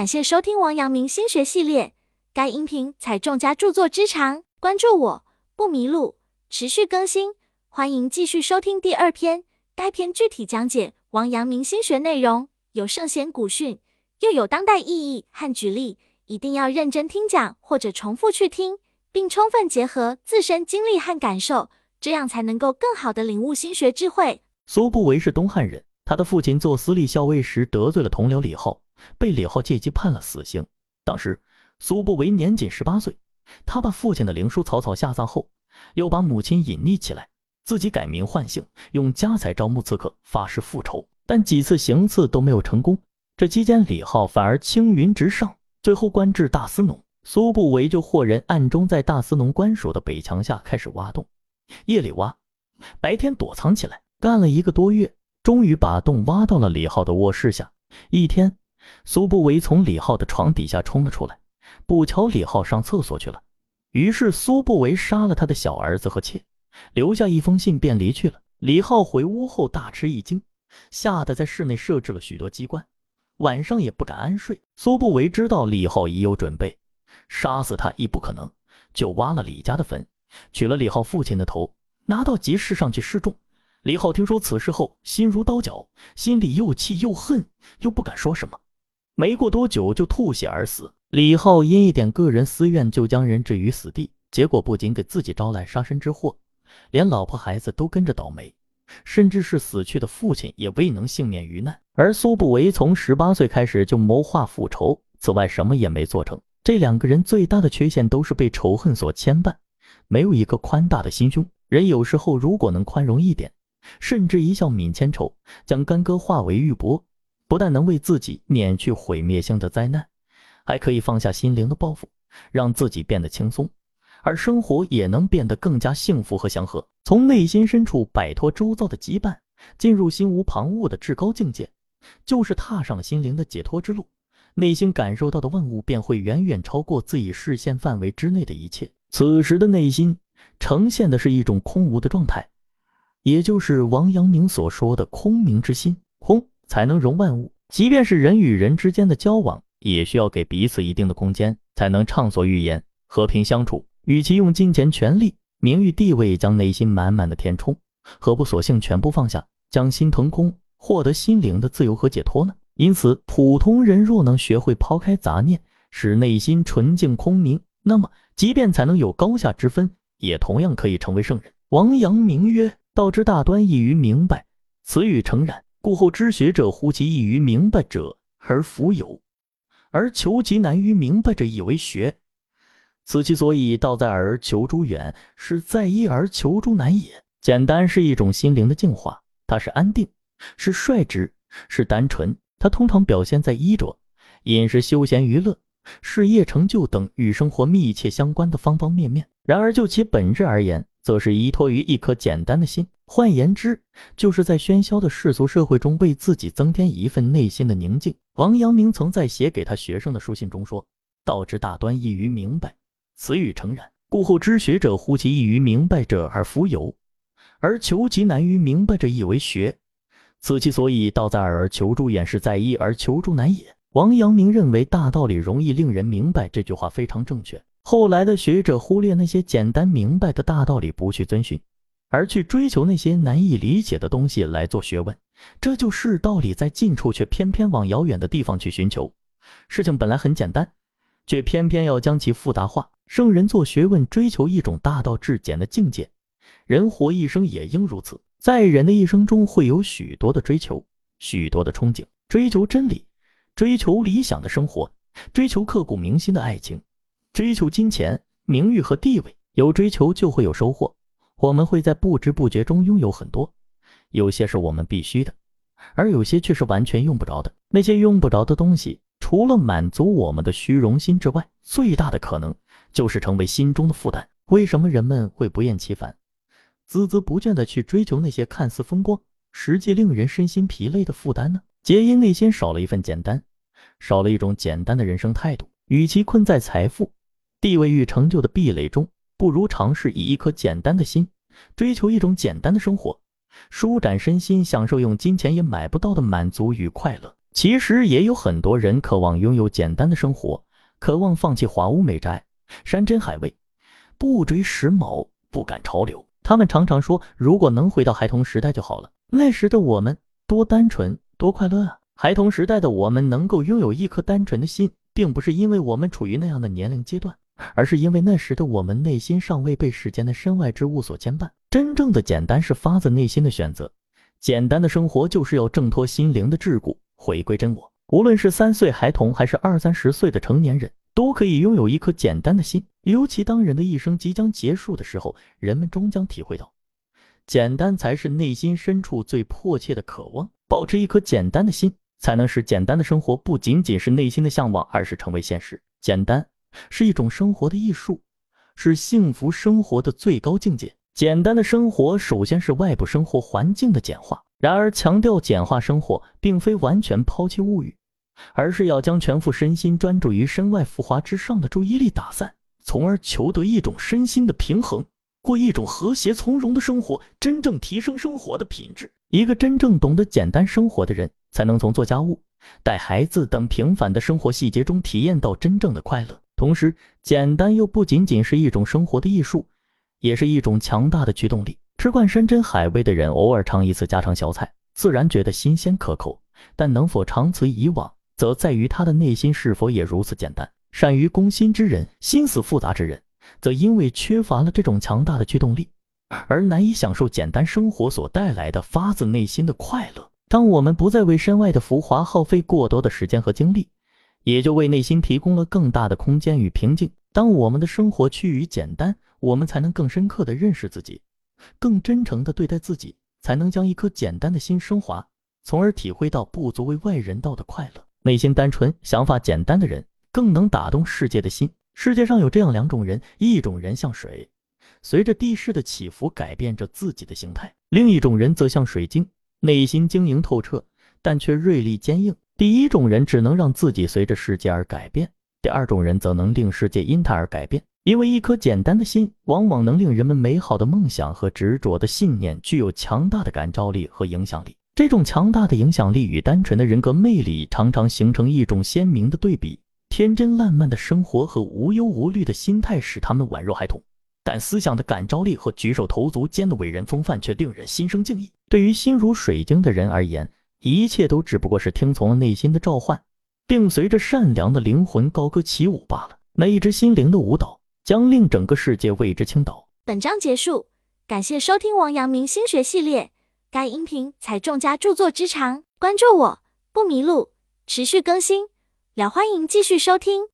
感谢收听王阳明心学系列，该音频采众家著作之长，关注我不迷路，持续更新，欢迎继续收听第二篇。该篇具体讲解王阳明心学内容，有圣贤古训，又有当代意义和举例，一定要认真听讲或者重复去听，并充分结合自身经历和感受，这样才能够更好的领悟心学智慧。苏不韦是东汉人，他的父亲做私立校尉时得罪了同僚李浩。被李浩借机判了死刑。当时苏不韦年仅十八岁，他把父亲的灵书草草下葬后，又把母亲隐匿起来，自己改名换姓，用家财招募刺客，发誓复仇。但几次行刺都没有成功。这期间，李浩反而青云直上，最后官至大司农。苏不韦就获人暗中在大司农官署的北墙下开始挖洞，夜里挖，白天躲藏起来，干了一个多月，终于把洞挖到了李浩的卧室下。一天。苏不韦从李浩的床底下冲了出来，不巧李浩上厕所去了，于是苏不韦杀了他的小儿子和妾，留下一封信便离去了。李浩回屋后大吃一惊，吓得在室内设置了许多机关，晚上也不敢安睡。苏不韦知道李浩已有准备，杀死他亦不可能，就挖了李家的坟，取了李浩父亲的头，拿到集市上去示众。李浩听说此事后，心如刀绞，心里又气又恨，又不敢说什么。没过多久就吐血而死。李浩因一点个人私怨就将人置于死地，结果不仅给自己招来杀身之祸，连老婆孩子都跟着倒霉，甚至是死去的父亲也未能幸免于难。而苏不韦从十八岁开始就谋划复仇，此外什么也没做成。这两个人最大的缺陷都是被仇恨所牵绊，没有一个宽大的心胸。人有时候如果能宽容一点，甚至一笑泯千愁，将干戈化为玉帛。不但能为自己免去毁灭性的灾难，还可以放下心灵的包袱，让自己变得轻松，而生活也能变得更加幸福和祥和。从内心深处摆脱周遭的羁绊，进入心无旁骛的至高境界，就是踏上了心灵的解脱之路。内心感受到的万物便会远远超过自己视线范围之内的一切。此时的内心呈现的是一种空无的状态，也就是王阳明所说的空明之心。空。才能容万物，即便是人与人之间的交往，也需要给彼此一定的空间，才能畅所欲言，和平相处。与其用金钱、权力、名誉、地位将内心满满的填充，何不索性全部放下，将心腾空，获得心灵的自由和解脱呢？因此，普通人若能学会抛开杂念，使内心纯净空明，那么即便才能有高下之分，也同样可以成为圣人。王阳明曰：“道之大端，易于明白，此语诚然。”故后知学者乎其易于明白者而弗有，而求其难于明白者以为学。此其所以道在而求诸远，是在易而求诸难也。简单是一种心灵的净化，它是安定，是率直，是单纯。它通常表现在衣着、饮食、休闲娱乐、事业成就等与生活密切相关的方方面面。然而就其本质而言，则是依托于一颗简单的心。换言之，就是在喧嚣的世俗社会中，为自己增添一份内心的宁静。王阳明曾在写给他学生的书信中说：“道之大端，易于明白，此语诚然。故后知学者乎其易于明白者而弗有，而求其难于明白者亦为学。此其所以道在耳而求诸远，是在易而求诸难也。”王阳明认为大道理容易令人明白这句话非常正确。后来的学者忽略那些简单明白的大道理，不去遵循。而去追求那些难以理解的东西来做学问，这就是道理在近处，却偏偏往遥远的地方去寻求。事情本来很简单，却偏偏要将其复杂化。圣人做学问，追求一种大道至简的境界。人活一生也应如此。在人的一生中，会有许多的追求，许多的憧憬，追求真理，追求理想的生活，追求刻骨铭心的爱情，追求金钱、名誉和地位。有追求，就会有收获。我们会在不知不觉中拥有很多，有些是我们必须的，而有些却是完全用不着的。那些用不着的东西，除了满足我们的虚荣心之外，最大的可能就是成为心中的负担。为什么人们会不厌其烦、孜孜不倦地去追求那些看似风光，实际令人身心疲累的负担呢？皆因内心少了一份简单，少了一种简单的人生态度。与其困在财富、地位与成就的壁垒中。不如尝试以一颗简单的心，追求一种简单的生活，舒展身心，享受用金钱也买不到的满足与快乐。其实也有很多人渴望拥有简单的生活，渴望放弃华屋美宅、山珍海味，不追时髦，不赶潮流。他们常常说，如果能回到孩童时代就好了。那时的我们多单纯，多快乐啊！孩童时代的我们能够拥有一颗单纯的心，并不是因为我们处于那样的年龄阶段，而是因为那时的我们内心尚未被世间的身外之物所牵绊。真正的简单是发自内心的选择，简单的生活就是要挣脱心灵的桎梏，回归真我。无论是三岁孩童，还是二三十岁的成年人，都可以拥有一颗简单的心。尤其当人的一生即将结束的时候，人们终将体会到，简单才是内心深处最迫切的渴望。保持一颗简单的心，才能使简单的生活不仅仅是内心的向往，而是成为现实。简单是一种生活的艺术，是幸福生活的最高境界。简单的生活，首先是外部生活环境的简化。然而，强调简化生活，并非完全抛弃物欲，而是要将全副身心专注于身外浮华之上的注意力打散，从而求得一种身心的平衡，过一种和谐从容的生活，真正提升生活的品质。一个真正懂得简单生活的人，才能从做家务、带孩子等平凡的生活细节中体验到真正的快乐。同时，简单又不仅仅是一种生活的艺术。也是一种强大的驱动力。吃惯山珍海味的人，偶尔尝一次家常小菜，自然觉得新鲜可口。但能否长此以往，则在于他的内心是否也如此简单。善于攻心之人，心思复杂之人，则因为缺乏了这种强大的驱动力，而难以享受简单生活所带来的发自内心的快乐。当我们不再为身外的浮华耗费过多的时间和精力，也就为内心提供了更大的空间与平静。当我们的生活趋于简单，我们才能更深刻地认识自己，更真诚地对待自己，才能将一颗简单的心升华，从而体会到不足为外人道的快乐。内心单纯、想法简单的人，更能打动世界的心。世界上有这样两种人：一种人像水，随着地势的起伏改变着自己的形态；另一种人则像水晶，内心晶莹透彻，但却锐利坚硬。第一种人只能让自己随着世界而改变，第二种人则能令世界因他而改变。因为一颗简单的心，往往能令人们美好的梦想和执着的信念具有强大的感召力和影响力。这种强大的影响力与单纯的人格魅力常常形成一种鲜明的对比。天真烂漫的生活和无忧无虑的心态使他们宛若孩童，但思想的感召力和举手投足间的伟人风范却令人心生敬意。对于心如水晶的人而言，一切都只不过是听从了内心的召唤，并随着善良的灵魂高歌起舞罢了。那一支心灵的舞蹈。将令整个世界为之倾倒。本章结束，感谢收听王阳明心学系列。该音频采众家著作之长，关注我不迷路，持续更新，了欢迎继续收听。